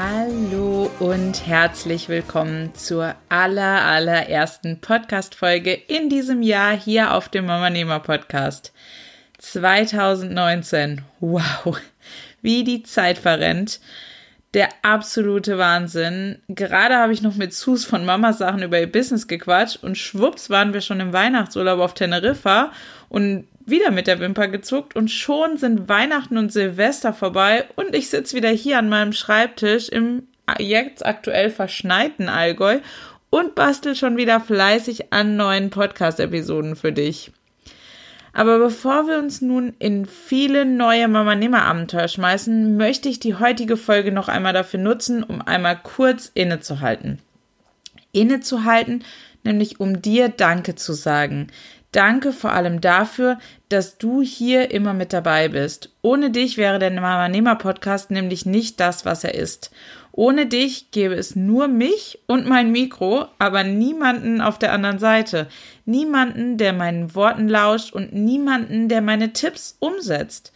Hallo und herzlich willkommen zur aller, allerersten Podcast-Folge in diesem Jahr hier auf dem Mama Nehmer Podcast. 2019. Wow, wie die Zeit verrennt. Der absolute Wahnsinn. Gerade habe ich noch mit Sus von Mama Sachen über ihr Business gequatscht und schwupps waren wir schon im Weihnachtsurlaub auf Teneriffa und wieder mit der Wimper gezuckt und schon sind Weihnachten und Silvester vorbei und ich sitze wieder hier an meinem Schreibtisch im jetzt aktuell verschneiten Allgäu und bastel schon wieder fleißig an neuen Podcast-Episoden für dich. Aber bevor wir uns nun in viele neue Mama-Nehmer-Abenteuer schmeißen, möchte ich die heutige Folge noch einmal dafür nutzen, um einmal kurz innezuhalten. Innezuhalten, nämlich um dir Danke zu sagen. Danke vor allem dafür, dass du hier immer mit dabei bist. Ohne dich wäre der Mama Nehmer Podcast nämlich nicht das, was er ist. Ohne dich gäbe es nur mich und mein Mikro, aber niemanden auf der anderen Seite. Niemanden, der meinen Worten lauscht und niemanden, der meine Tipps umsetzt.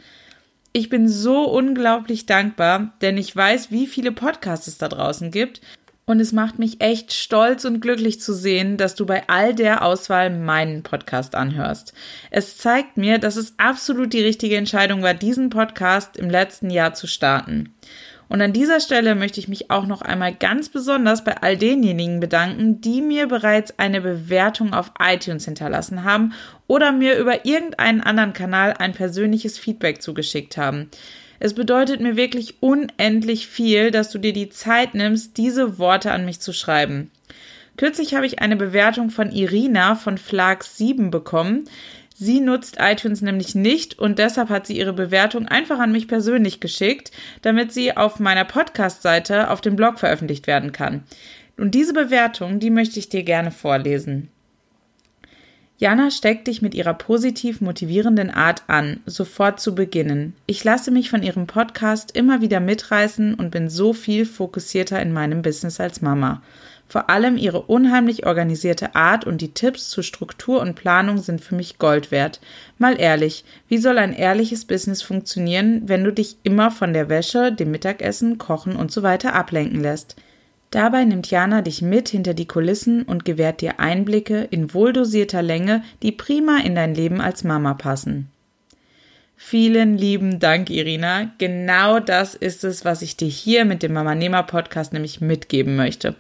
Ich bin so unglaublich dankbar, denn ich weiß, wie viele Podcasts es da draußen gibt und es macht mich echt stolz und glücklich zu sehen, dass du bei all der Auswahl meinen Podcast anhörst. Es zeigt mir, dass es absolut die richtige Entscheidung war, diesen Podcast im letzten Jahr zu starten. Und an dieser Stelle möchte ich mich auch noch einmal ganz besonders bei all denjenigen bedanken, die mir bereits eine Bewertung auf iTunes hinterlassen haben oder mir über irgendeinen anderen Kanal ein persönliches Feedback zugeschickt haben. Es bedeutet mir wirklich unendlich viel, dass du dir die Zeit nimmst, diese Worte an mich zu schreiben. Kürzlich habe ich eine Bewertung von Irina von Flag 7 bekommen. Sie nutzt iTunes nämlich nicht und deshalb hat sie ihre Bewertung einfach an mich persönlich geschickt, damit sie auf meiner Podcast-Seite auf dem Blog veröffentlicht werden kann. Und diese Bewertung, die möchte ich dir gerne vorlesen. Jana steckt dich mit ihrer positiv motivierenden Art an, sofort zu beginnen. Ich lasse mich von ihrem Podcast immer wieder mitreißen und bin so viel fokussierter in meinem Business als Mama. Vor allem ihre unheimlich organisierte Art und die Tipps zu Struktur und Planung sind für mich Gold wert. Mal ehrlich, wie soll ein ehrliches Business funktionieren, wenn du dich immer von der Wäsche, dem Mittagessen, Kochen und so weiter ablenken lässt? Dabei nimmt Jana dich mit hinter die Kulissen und gewährt dir Einblicke in wohldosierter Länge, die prima in dein Leben als Mama passen. Vielen lieben Dank, Irina. Genau das ist es, was ich dir hier mit dem Mama Nehmer Podcast nämlich mitgeben möchte.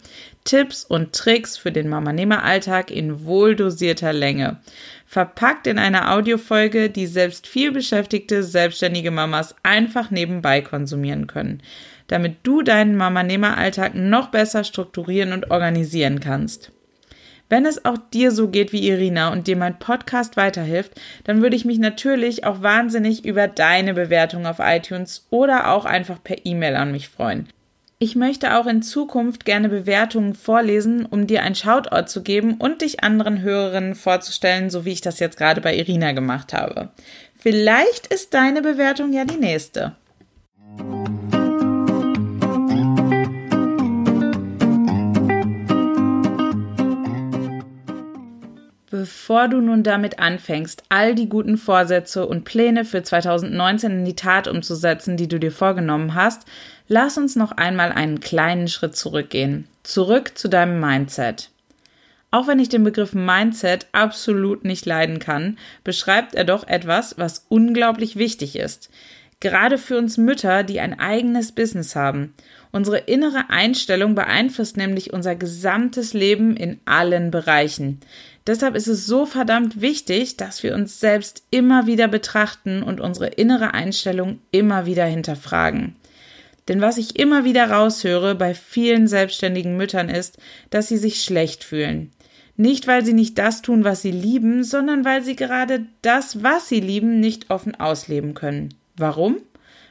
Tipps und Tricks für den Mama Nehmer Alltag in wohldosierter Länge. Verpackt in einer Audiofolge, die selbst viel beschäftigte selbstständige Mamas einfach nebenbei konsumieren können damit du deinen Mama-Nehmer-Alltag noch besser strukturieren und organisieren kannst. Wenn es auch dir so geht wie Irina und dir mein Podcast weiterhilft, dann würde ich mich natürlich auch wahnsinnig über deine Bewertung auf iTunes oder auch einfach per E-Mail an mich freuen. Ich möchte auch in Zukunft gerne Bewertungen vorlesen, um dir ein Shoutout zu geben und dich anderen Hörerinnen vorzustellen, so wie ich das jetzt gerade bei Irina gemacht habe. Vielleicht ist deine Bewertung ja die nächste. Bevor du nun damit anfängst, all die guten Vorsätze und Pläne für 2019 in die Tat umzusetzen, die du dir vorgenommen hast, lass uns noch einmal einen kleinen Schritt zurückgehen. Zurück zu deinem Mindset. Auch wenn ich den Begriff Mindset absolut nicht leiden kann, beschreibt er doch etwas, was unglaublich wichtig ist. Gerade für uns Mütter, die ein eigenes Business haben. Unsere innere Einstellung beeinflusst nämlich unser gesamtes Leben in allen Bereichen. Deshalb ist es so verdammt wichtig, dass wir uns selbst immer wieder betrachten und unsere innere Einstellung immer wieder hinterfragen. Denn was ich immer wieder raushöre bei vielen selbstständigen Müttern ist, dass sie sich schlecht fühlen. Nicht, weil sie nicht das tun, was sie lieben, sondern weil sie gerade das, was sie lieben, nicht offen ausleben können. Warum?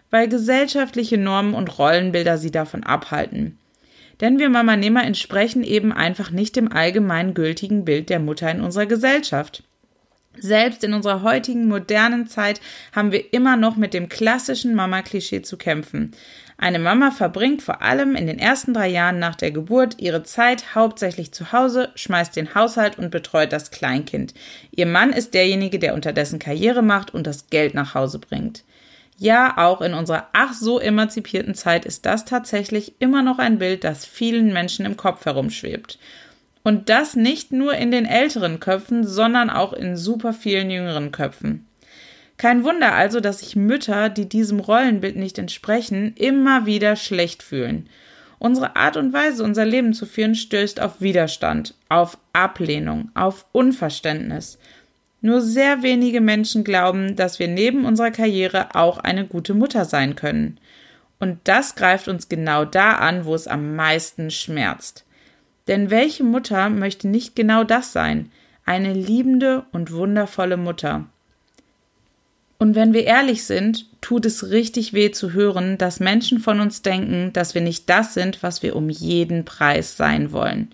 Weil gesellschaftliche Normen und Rollenbilder sie davon abhalten. Denn wir Mama-Nehmer entsprechen eben einfach nicht dem allgemein gültigen Bild der Mutter in unserer Gesellschaft. Selbst in unserer heutigen modernen Zeit haben wir immer noch mit dem klassischen Mama-Klischee zu kämpfen. Eine Mama verbringt vor allem in den ersten drei Jahren nach der Geburt ihre Zeit hauptsächlich zu Hause, schmeißt den Haushalt und betreut das Kleinkind. Ihr Mann ist derjenige, der unterdessen Karriere macht und das Geld nach Hause bringt. Ja, auch in unserer ach so emanzipierten Zeit ist das tatsächlich immer noch ein Bild, das vielen Menschen im Kopf herumschwebt. Und das nicht nur in den älteren Köpfen, sondern auch in super vielen jüngeren Köpfen. Kein Wunder also, dass sich Mütter, die diesem Rollenbild nicht entsprechen, immer wieder schlecht fühlen. Unsere Art und Weise, unser Leben zu führen, stößt auf Widerstand, auf Ablehnung, auf Unverständnis. Nur sehr wenige Menschen glauben, dass wir neben unserer Karriere auch eine gute Mutter sein können. Und das greift uns genau da an, wo es am meisten schmerzt. Denn welche Mutter möchte nicht genau das sein? Eine liebende und wundervolle Mutter. Und wenn wir ehrlich sind, tut es richtig weh zu hören, dass Menschen von uns denken, dass wir nicht das sind, was wir um jeden Preis sein wollen.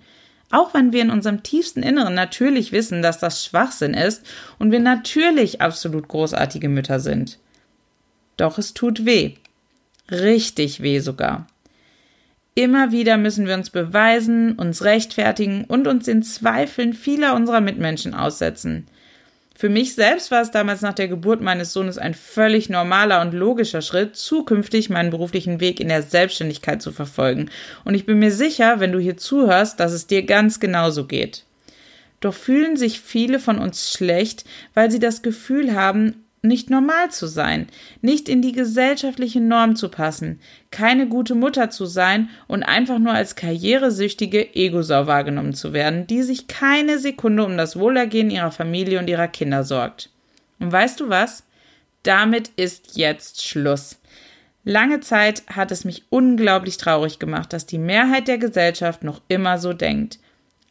Auch wenn wir in unserem tiefsten Inneren natürlich wissen, dass das Schwachsinn ist und wir natürlich absolut großartige Mütter sind. Doch es tut weh. Richtig weh sogar. Immer wieder müssen wir uns beweisen, uns rechtfertigen und uns den Zweifeln vieler unserer Mitmenschen aussetzen. Für mich selbst war es damals nach der Geburt meines Sohnes ein völlig normaler und logischer Schritt, zukünftig meinen beruflichen Weg in der Selbstständigkeit zu verfolgen. Und ich bin mir sicher, wenn du hier zuhörst, dass es dir ganz genauso geht. Doch fühlen sich viele von uns schlecht, weil sie das Gefühl haben, nicht normal zu sein, nicht in die gesellschaftliche Norm zu passen, keine gute Mutter zu sein und einfach nur als karrieresüchtige Egosau wahrgenommen zu werden, die sich keine Sekunde um das Wohlergehen ihrer Familie und ihrer Kinder sorgt. Und weißt du was? Damit ist jetzt Schluss. Lange Zeit hat es mich unglaublich traurig gemacht, dass die Mehrheit der Gesellschaft noch immer so denkt.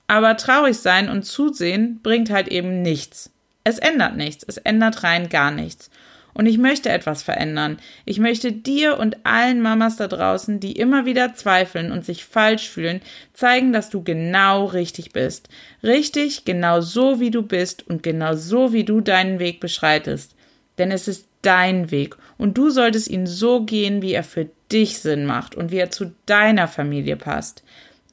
Aber traurig sein und zusehen bringt halt eben nichts. Es ändert nichts, es ändert rein gar nichts. Und ich möchte etwas verändern. Ich möchte dir und allen Mamas da draußen, die immer wieder zweifeln und sich falsch fühlen, zeigen, dass du genau richtig bist. Richtig, genau so wie du bist und genau so wie du deinen Weg beschreitest. Denn es ist dein Weg und du solltest ihn so gehen, wie er für dich Sinn macht und wie er zu deiner Familie passt.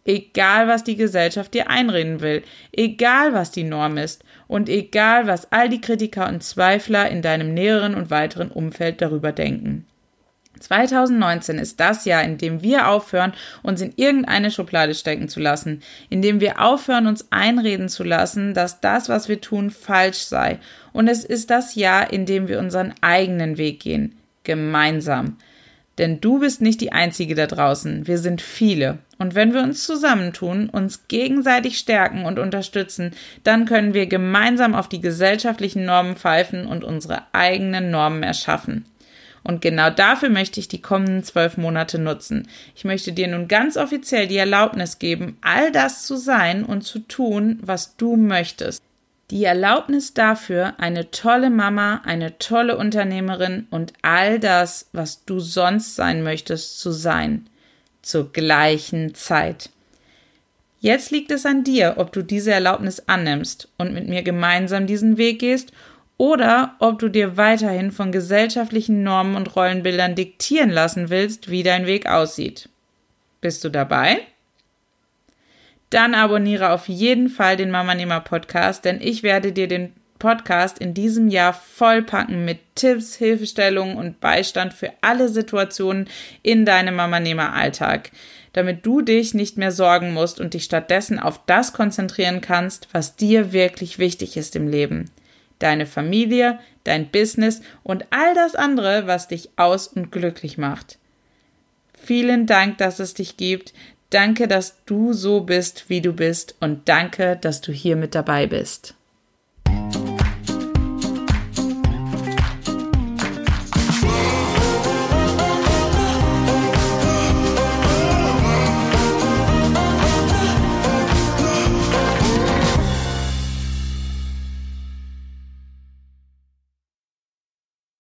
Egal, was die Gesellschaft dir einreden will, egal, was die Norm ist und egal, was all die Kritiker und Zweifler in deinem näheren und weiteren Umfeld darüber denken. 2019 ist das Jahr, in dem wir aufhören, uns in irgendeine Schublade stecken zu lassen, in dem wir aufhören, uns einreden zu lassen, dass das, was wir tun, falsch sei. Und es ist das Jahr, in dem wir unseren eigenen Weg gehen, gemeinsam. Denn du bist nicht die Einzige da draußen, wir sind viele. Und wenn wir uns zusammentun, uns gegenseitig stärken und unterstützen, dann können wir gemeinsam auf die gesellschaftlichen Normen pfeifen und unsere eigenen Normen erschaffen. Und genau dafür möchte ich die kommenden zwölf Monate nutzen. Ich möchte dir nun ganz offiziell die Erlaubnis geben, all das zu sein und zu tun, was du möchtest. Die Erlaubnis dafür, eine tolle Mama, eine tolle Unternehmerin und all das, was du sonst sein möchtest, zu sein. Zur gleichen Zeit. Jetzt liegt es an dir, ob du diese Erlaubnis annimmst und mit mir gemeinsam diesen Weg gehst oder ob du dir weiterhin von gesellschaftlichen Normen und Rollenbildern diktieren lassen willst, wie dein Weg aussieht. Bist du dabei? Dann abonniere auf jeden Fall den Mama Nehmer Podcast, denn ich werde dir den Podcast in diesem Jahr vollpacken mit Tipps, Hilfestellungen und Beistand für alle Situationen in deinem Mama Nehmer Alltag, damit du dich nicht mehr sorgen musst und dich stattdessen auf das konzentrieren kannst, was dir wirklich wichtig ist im Leben. Deine Familie, dein Business und all das andere, was dich aus und glücklich macht. Vielen Dank, dass es dich gibt. Danke, dass du so bist, wie du bist und danke, dass du hier mit dabei bist.